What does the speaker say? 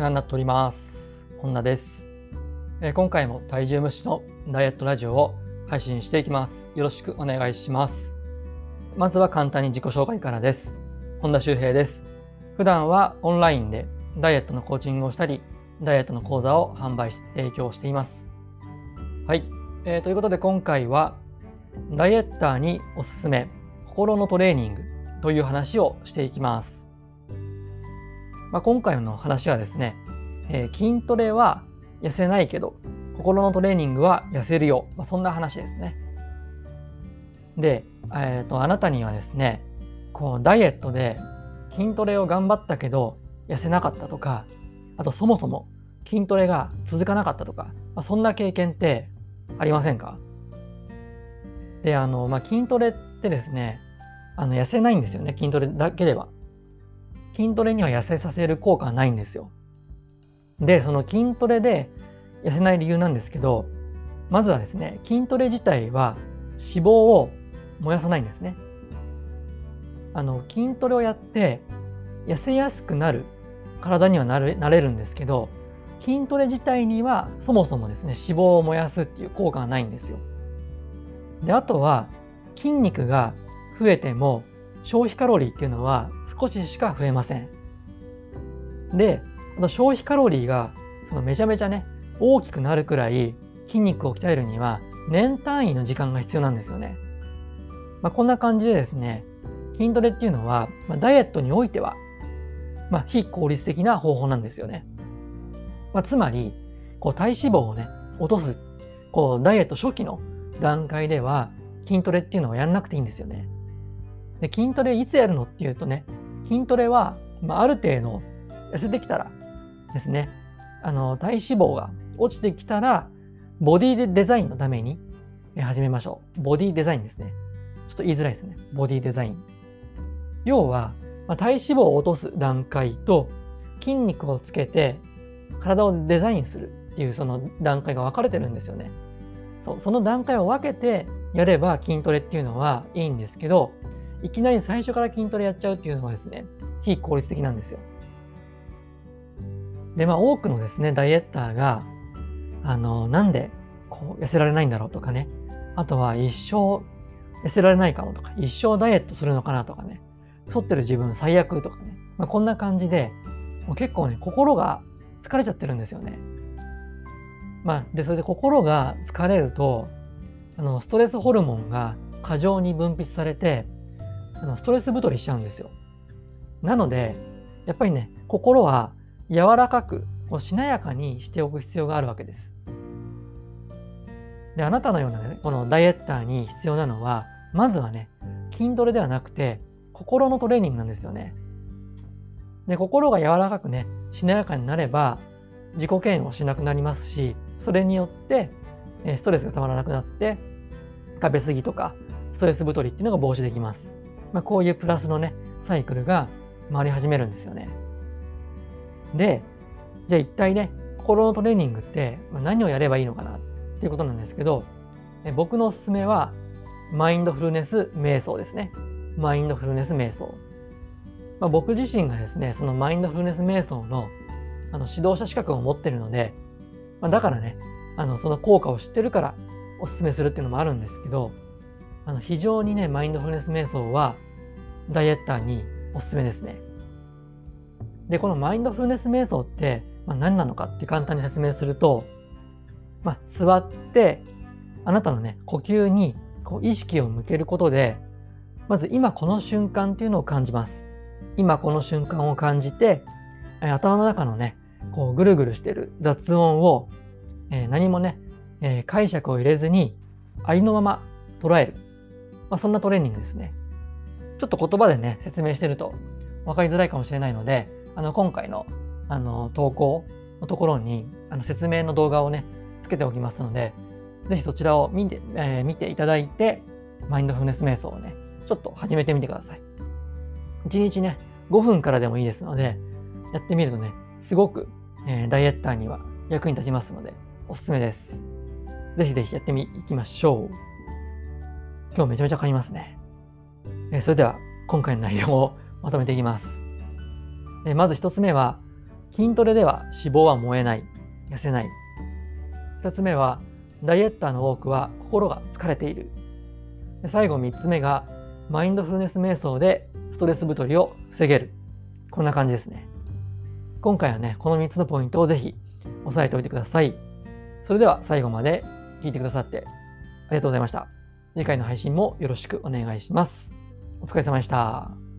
世話になっております。本田です。えー今回も体重無視のダイエットラジオを配信していきます。よろしくお願いします。まずは簡単に自己紹介からです。本田修平です。普段はオンラインでダイエットのコーチングをしたり、ダイエットの講座を販売し提供しています。はい、えーということで今回はダイエッターにおすすめ心のトレーニングという話をしていきます。まあ、今回の話はですね、えー筋トレは痩せないけど心のトレーニングは痩せるよ、まあ、そんな話ですね。で、えーとあなたにはですねこうダイエットで筋トレを頑張ったけど痩せなかったとかあとそもそも筋トレが続かなかったとか、まあ、そんな経験ってありませんか？であの、まあ、筋トレってですねあの痩せないんですよね筋トレだけでは。筋トレには痩せさせる効果はないんですよ。で、その筋トレで痩せない理由なんですけど、まずはですね、筋トレ自体は脂肪を燃やさないんですね。あの、筋トレをやって痩せやすくなる体にはなるなれるんですけど、筋トレ自体にはそもそもですね、脂肪を燃やすっていう効果はないんですよ。で、あとは筋肉が増えても消費カロリーっていうのは少ししか増えません。で、あと消費カロリーがそのめちゃめちゃね、大きくなるくらい筋肉を鍛えるには年単位の時間が必要なんですよね。まあ、こんな感じでですね、筋トレっていうのは、まあ、ダイエットにおいては、まあ、非効率的な方法なんですよね。まあ、つまり、こう体脂肪をね、落とす、こうダイエット初期の段階では筋トレっていうのはやんなくていいんですよね。で筋トレいつやるのっていうとね筋トレは、まあ、ある程度痩せてきたらですねあの体脂肪が落ちてきたらボディデザインのために始めましょう。ボディデザインですね。ちょっと言いづらいですね。ボディデザイン。要は、まあ、体脂肪を落とす段階と筋肉をつけて体をデザインするっていうその段階が分かれてるんですよね。そうその段階を分けてやれば筋トレっていうのはいいんですけどいきなり最初から筋トレやっちゃうっていうのはですね、非効率的なんですよ。で、まあ多くのですね、ダイエッターが、あの、なんでこう痩せられないんだろうとかね、あとは一生痩せられないかもとか、一生ダイエットするのかなとかね、太ってる自分最悪とかね、まあ、こんな感じで、もう結構ね、心が疲れちゃってるんですよね。まあ、で、それで心が疲れると、あの、ストレスホルモンが過剰に分泌されて、あのストレス太りしちゃうんですよ。なので、やっぱりね、心は柔らかく、こうしなやかにしておく必要があるわけです。で、あなたのようなね、このダイエッターに必要なのは、まずはね、筋トレではなくて、心のトレーニングなんですよね。で、心が柔らかくね、しなやかになれば、自己嫌悪しなくなりますし、それによって、ストレスがたまらなくなって、食べ過ぎとか、ストレス太りっていうのが防止できます。まあ、こういうプラスのね、サイクルが回り始めるんですよね。で、じゃあ一体ね、心のトレーニングって何をやればいいのかな？っていうことなんですけど、僕のおすすめは、マインドフルネス瞑想ですね。マインドフルネス瞑想。まあ、僕自身がですね、そのマインドフルネス瞑想のあの指導者資格を持ってるので、まあ、だからね、あのその効果を知ってるからおすすめするっていうのもあるんですけど、あの非常にね、マインドフルネス瞑想はダイエッターにおすすめですね。で、このマインドフルネス瞑想って、まあ、何なのかって簡単に説明すると、まあ、座って、あなたのね、呼吸にこう意識を向けることで、まず今この瞬間っていうのを感じます。今この瞬間を感じて、頭の中のね、こうぐるぐるしてる雑音を、えー何もね、えー解釈を入れずにありのまま捉える。まあ、そんなトレーニングですね。ちょっと言葉でね、説明してると分かりづらいかもしれないので、あの、今回の、あの、投稿のところに、あの、説明の動画をね、つけておきますので、ぜひそちらを見て、えー見ていただいて、マインドフルネス瞑想をね、ちょっと始めてみてください。1日ね、5分からでもいいですので、やってみるとね、すごく、えーダイエッターには役に立ちますので、おすすめです。ぜひぜひやってみ、いきましょう。今日めちゃめちゃ買いますね。えそれでは、今回の内容をまとめていきます。えまず一つ目は、筋トレでは脂肪は燃えない、痩せない。2つ目は、ダイエッターの多くは心が疲れている。最後3つ目が、マインドフルネス瞑想でストレス太りを防げる。こんな感じですね。今回はね、この3つのポイントをぜひ押さえておいてください。それでは最後まで聞いてくださってありがとうございました。次回の配信もよろしくお願いします。お疲れ様でした。